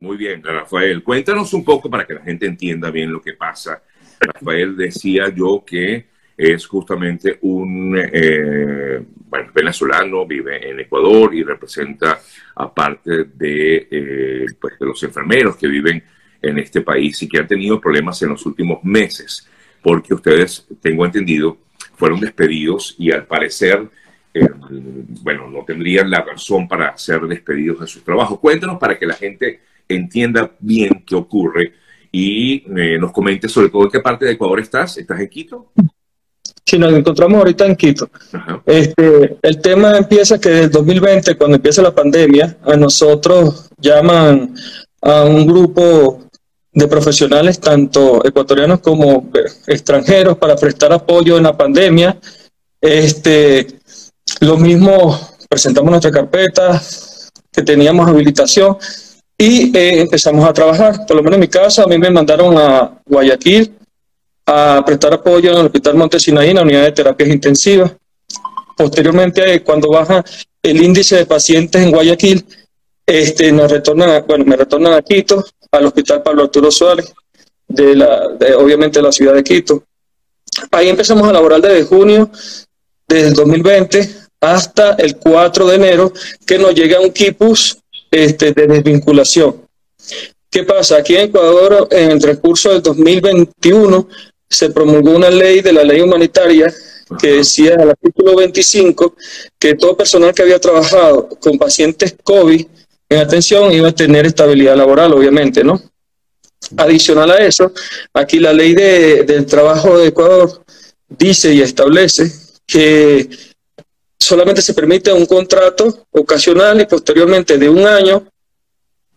Muy bien, Rafael. Cuéntanos un poco para que la gente entienda bien lo que pasa. Rafael decía yo que es justamente un eh, venezolano, vive en Ecuador y representa a parte de, eh, pues, de los enfermeros que viven en este país y que han tenido problemas en los últimos meses, porque ustedes, tengo entendido, fueron despedidos y al parecer, eh, bueno, no tendrían la razón para ser despedidos de su trabajo. Cuéntanos para que la gente entienda bien qué ocurre y eh, nos comente sobre todo en qué parte de Ecuador estás. ¿Estás en Quito? Sí, nos encontramos ahorita en Quito. Este, el tema empieza que desde 2020, cuando empieza la pandemia, a nosotros llaman a un grupo de profesionales, tanto ecuatorianos como extranjeros, para prestar apoyo en la pandemia. Este, lo mismo, presentamos nuestra carpeta, que teníamos habilitación, y eh, empezamos a trabajar. Por lo menos en mi casa, a mí me mandaron a Guayaquil a prestar apoyo en el Hospital Montesinaí, en la unidad de terapias intensivas. Posteriormente, cuando baja el índice de pacientes en Guayaquil, este, nos retornan, bueno, me retornan a Quito, al Hospital Pablo Arturo Suárez, de la, obviamente de la ciudad de Quito. Ahí empezamos a laborar desde junio, desde el 2020 hasta el 4 de enero, que nos llega un quipus este, de desvinculación. ¿Qué pasa? Aquí en Ecuador, en el transcurso del 2021, se promulgó una ley de la ley humanitaria que decía en el artículo 25 que todo personal que había trabajado con pacientes COVID en atención iba a tener estabilidad laboral, obviamente, ¿no? Adicional a eso, aquí la ley de, del trabajo de Ecuador dice y establece que solamente se permite un contrato ocasional y posteriormente de un año,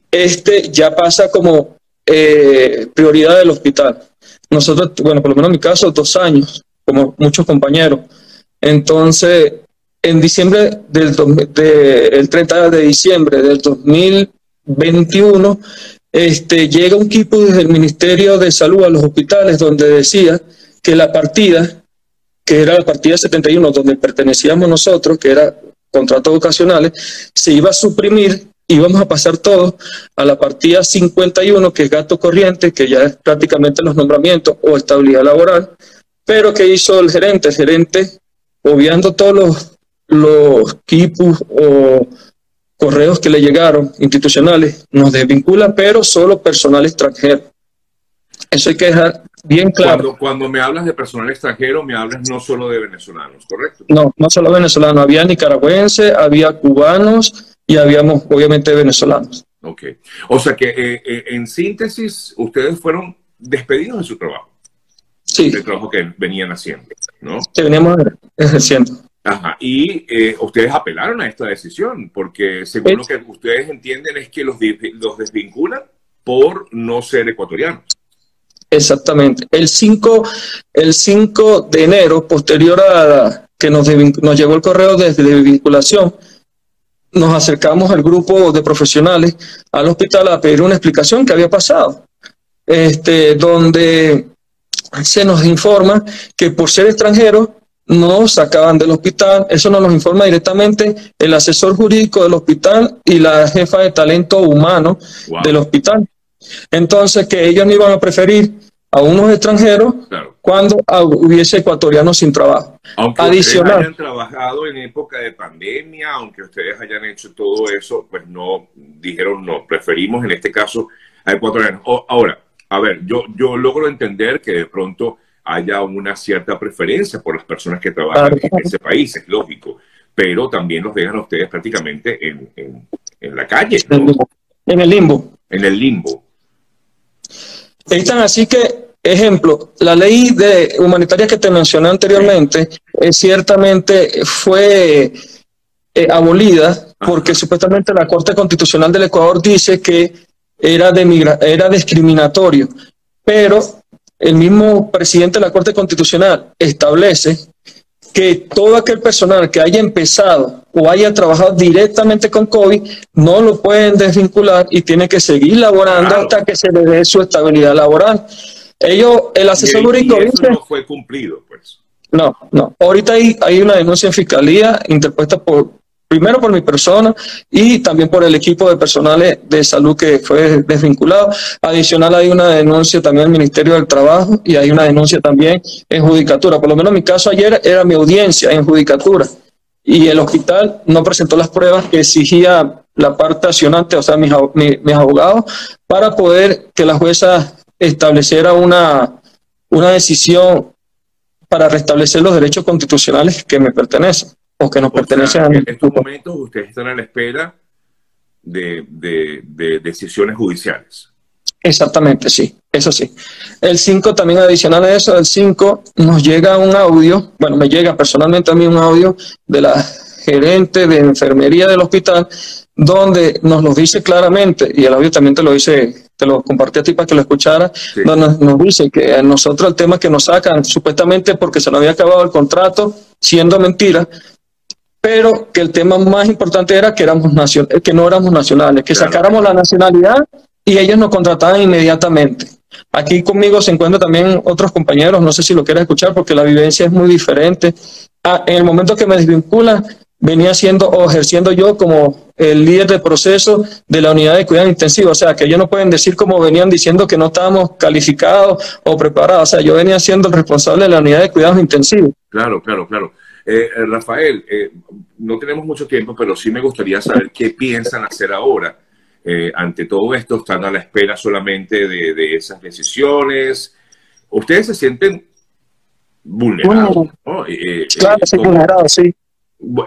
este ya pasa como eh, prioridad del hospital. Nosotros, bueno, por lo menos en mi caso, dos años, como muchos compañeros. Entonces, en diciembre del el 30 de diciembre del 2021, este, llega un equipo desde el Ministerio de Salud a los hospitales donde decía que la partida que era la partida 71, donde pertenecíamos nosotros, que era contratos ocasionales, se iba a suprimir, íbamos a pasar todo a la partida 51, que es gasto corriente, que ya es prácticamente los nombramientos o estabilidad laboral, pero ¿qué hizo el gerente? El gerente, obviando todos los, los equipos o correos que le llegaron institucionales, nos desvincula, pero solo personal extranjero. Eso hay que dejar bien claro. Cuando, me hablas de personal extranjero, me hablas no solo de venezolanos, ¿correcto? No, no solo venezolanos, había nicaragüenses, había cubanos y habíamos obviamente venezolanos. Ok, o sea que eh, eh, en síntesis, ustedes fueron despedidos de su trabajo. Sí. Del trabajo que venían haciendo, ¿no? Que veníamos ejerciendo. Ajá, y eh, ustedes apelaron a esta decisión, porque según lo que ustedes entienden es que los, los desvinculan por no ser ecuatorianos. Exactamente. El 5, el 5 de enero, posterior a que nos, nos llegó el correo de, vinculación, nos acercamos al grupo de profesionales al hospital a pedir una explicación que había pasado, este, donde se nos informa que por ser extranjeros nos sacaban del hospital, eso nos lo informa directamente el asesor jurídico del hospital y la jefa de talento humano del hospital. Entonces, que ellos no iban a preferir a unos extranjeros cuando hubiese ecuatorianos sin trabajo. Aunque Adicional, ustedes hayan trabajado en época de pandemia, aunque ustedes hayan hecho todo eso, pues no, dijeron no, preferimos en este caso a ecuatorianos. ahora, a ver, yo, yo logro entender que de pronto haya una cierta preferencia por las personas que trabajan en ese país, es lógico, pero también los dejan a ustedes prácticamente en, en, la calle. En el limbo. En el limbo. Están así que, ejemplo, la ley de humanitaria que te mencioné anteriormente, eh, ciertamente fue eh, abolida porque supuestamente la Corte Constitucional del Ecuador dice que era, de era discriminatorio, pero el mismo presidente de la Corte Constitucional establece que todo aquel personal que haya empezado o haya trabajado directamente con COVID no lo pueden desvincular y tiene que seguir laborando hasta que se le dé su estabilidad laboral. Ellos, el asesor jurídico no fue cumplido, pues. No, no. Ahorita hay, hay una denuncia en fiscalía interpuesta por primero por mi persona y también por el equipo de personales de salud que fue desvinculado. Adicional hay una denuncia también al Ministerio del Trabajo y hay una denuncia también en judicatura. Por lo menos mi caso ayer era mi audiencia en judicatura y el hospital no presentó las pruebas que exigía la parte accionante, o sea, mis, mis abogados, para poder que la jueza estableciera una, una decisión para restablecer los derechos constitucionales que me pertenecen o que nos pertenecen a En estos momentos ustedes están a la espera de, de, decisiones judiciales. Exactamente, sí, eso sí. El 5 también adicional a eso, el 5 nos llega un audio, bueno, me llega personalmente a mí un audio de la gerente de enfermería del hospital donde nos lo dice claramente, y el audio también te lo dice, te lo compartí a ti para que lo escuchara, donde nos, dice que a nosotros el tema que nos sacan, supuestamente porque se nos había acabado el contrato, siendo mentira, pero que el tema más importante era que, éramos que no éramos nacionales, que sacáramos la nacionalidad y ellos nos contrataban inmediatamente. Aquí conmigo se encuentran también otros compañeros, no sé si lo quieres escuchar porque la vivencia es muy diferente. Ah, en el momento que me desvinculan, venía siendo o ejerciendo yo como el líder de proceso de la unidad de cuidado intensivo. O sea, que ellos no pueden decir como venían diciendo que no estábamos calificados o preparados. O sea, yo venía siendo el responsable de la unidad de cuidados intensivos. Claro, claro, claro. Eh, Rafael, eh, no tenemos mucho tiempo, pero sí me gustaría saber qué piensan hacer ahora. Ante todo esto, están a la espera solamente de, esas decisiones. ¿Ustedes se sienten vulnerados? claro, sí, vulnerados, sí.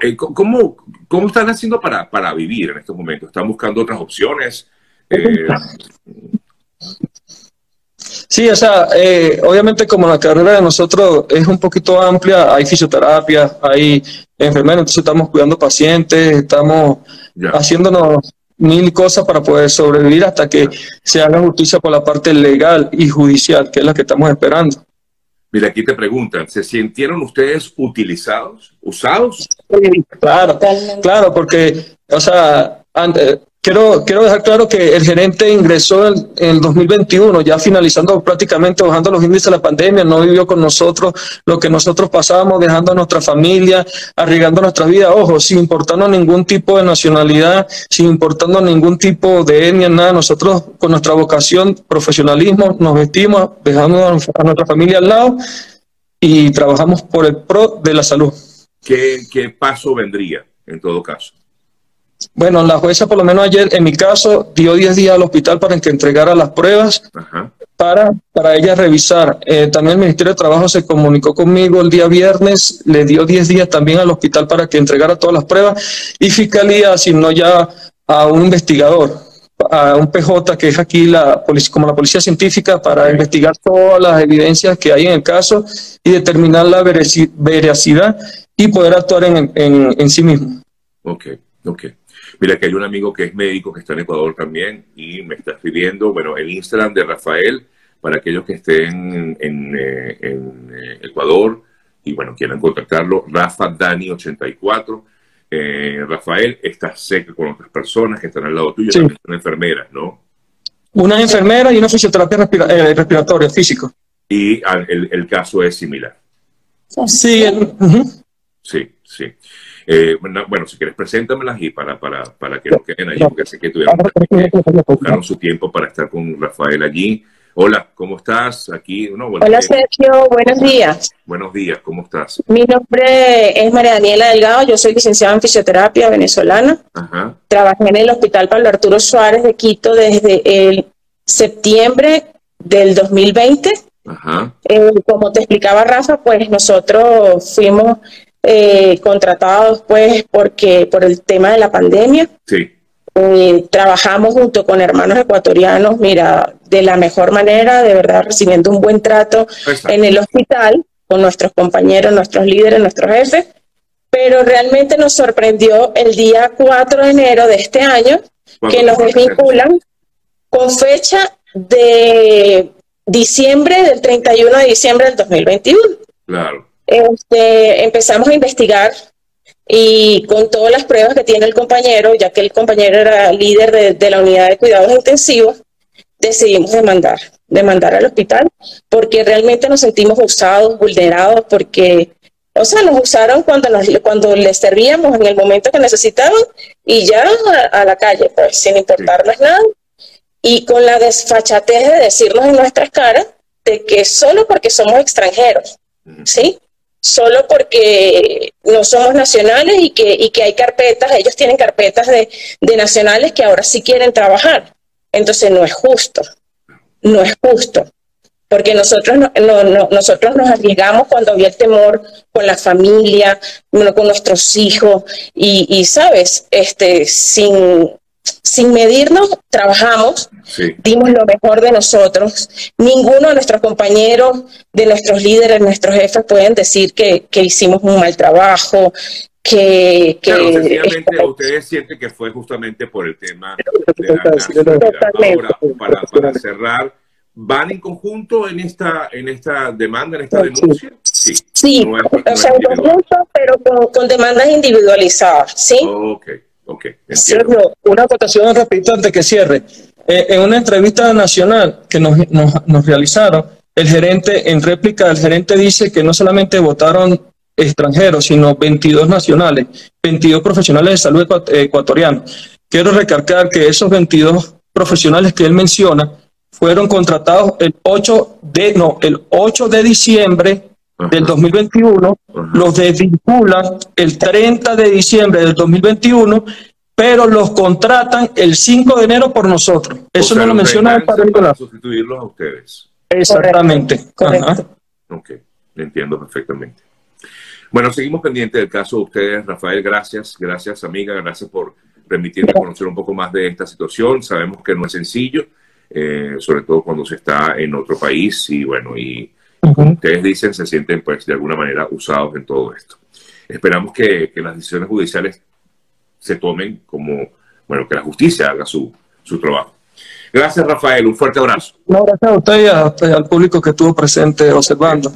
Eh, ¿Cómo, cómo están haciendo para, para vivir en estos momentos? ¿Están buscando otras opciones? Eh, sí, o sea, eh, obviamente como la carrera de nosotros es un poquito amplia, hay fisioterapia, hay enfermeros, entonces estamos cuidando pacientes, estamos haciéndonos mil cosas para poder sobrevivir hasta que se haga justicia por la parte legal y judicial, que es la que estamos esperando. Mira, aquí te preguntan, ¿se sintieron ustedes utilizados, usados? Claro, claro, porque, o sea, quiero, quiero dejar claro que el gerente ingresó en, el 2021, ya finalizando prácticamente, bajando los índices de la pandemia, no vivió con nosotros lo que nosotros pasábamos, dejando a nuestra familia, arriesgando nuestra vida, ojo, sin importarnos ningún tipo de nacionalidad, sin importarnos ningún tipo de etnia, nada, nosotros con nuestra vocación, profesionalismo, nos vestimos, dejando a nuestra familia al lado y trabajamos por el pro de la salud. ¿Qué, qué paso vendría en todo caso? Bueno, la jueza, por lo menos ayer, en mi caso, dio 10 días al hospital para que entregara las pruebas para, para ella revisar. Eh, también el Ministerio de Trabajo se comunicó conmigo el día viernes, le dio 10 días también al hospital para que entregara todas las pruebas y Fiscalía asignó ya a un investigador, a un PJ que es aquí la como la policía científica para investigar todas las evidencias que hay en el caso y determinar la veracidad y poder actuar en, en, en sí mismo. Ok, ok. Mira que hay un amigo que es médico que está en Ecuador también y me está escribiendo, bueno, el Instagram de Rafael, para aquellos que estén en, eh, eh, Ecuador y bueno, quieran contactarlo, Rafa Dani84. Eh, Rafael, está cerca con otras personas que están al lado tuyo, también son enfermeras, ¿no? Una enfermera y una fisioterapia respiratoria, físico. Y el, caso es similar. Sí, sí, sí. Eh, bueno, si quieres, preséntamelas y para, para, para que nos queden allí, porque sé que tuvieron buscaron su tiempo para estar con Rafael allí. Hola, ¿cómo estás? Aquí, Hola Sergio, buenos días. Buenos días, ¿cómo estás? Mi nombre es María Daniela Delgado, yo soy licenciada en fisioterapia venezolana. Ajá. Trabajé en el Hospital Pablo Arturo Suárez de Quito desde el septiembre del 2020. Ajá. Eh, como te explicaba Rafa, pues nosotros fuimos eh, contratados pues porque por el tema de la pandemia. Sí. Eh, trabajamos junto con hermanos ecuatorianos, mira, de la mejor manera, de verdad recibiendo un buen trato en el hospital con nuestros compañeros, nuestros líderes, nuestros jefes, pero realmente nos sorprendió el día 4 de enero de este año que nos desvinculan con fecha de diciembre del 31 de diciembre del 2021. Claro. Este, empezamos a investigar y con todas las pruebas que tiene el compañero, ya que el compañero era líder de, la unidad de cuidados intensivos, decidimos demandar, demandar al hospital, porque realmente nos sentimos usados, vulnerados, porque O sea, nos usaron cuando, nos, cuando les servíamos en el momento que necesitaban y ya a, la calle, pues sin importarles nada. Y con la desfachatez de decirnos en nuestras caras de que solo porque somos extranjeros, ¿sí? Solo porque no somos nacionales y que, y que hay carpetas, ellos tienen carpetas de, de nacionales que ahora sí quieren trabajar. Entonces no es justo, no es justo porque nosotros, no, nosotros nos arriesgamos cuando había el temor con la familia, con nuestros hijos, y, sabes, este, sin, sin medirnos, trabajamos, dimos lo mejor de nosotros. Ninguno de nuestros compañeros, de nuestros líderes, nuestros jefes pueden decir que, hicimos un mal trabajo, que... que ustedes sienten que fue justamente por el tema de la Ahora, para, para cerrar. Van en conjunto en esta, en esta demanda, en esta denuncia? Sí, sí en conjunto, pero con, demandas individualizadas, ¿sí? Ok, ok. una votación repito antes que cierre. Eh, en una entrevista nacional que nos, nos, nos realizaron, el gerente, en réplica, el gerente dice que no solamente votaron extranjeros, sino 22 nacionales, 22 profesionales de salud ecuatorianos. Quiero recalcar que esos 22 profesionales que él menciona fueron contratados el 8 de, no, el 8 de diciembre del 2021, los desvinculan el 30 de diciembre del 2021, pero los contratan el 5 de enero por nosotros. Eso no lo menciona el Para sustituirlos a ustedes. Exactamente. Ok, entiendo perfectamente. Bueno, seguimos pendientes del caso de ustedes, Rafael. Gracias, gracias amiga, gracias por permitirme conocer un poco más de esta situación. Sabemos que no es sencillo eh, sobre todo cuando se está en otro país y bueno, y como ustedes dicen, se sienten pues de alguna manera usados en todo esto. Esperamos que, las decisiones judiciales se tomen como, bueno, que la justicia haga su, su trabajo. Gracias, Rafael. Un fuerte abrazo. No, gracias a usted y al público que estuvo presente observando.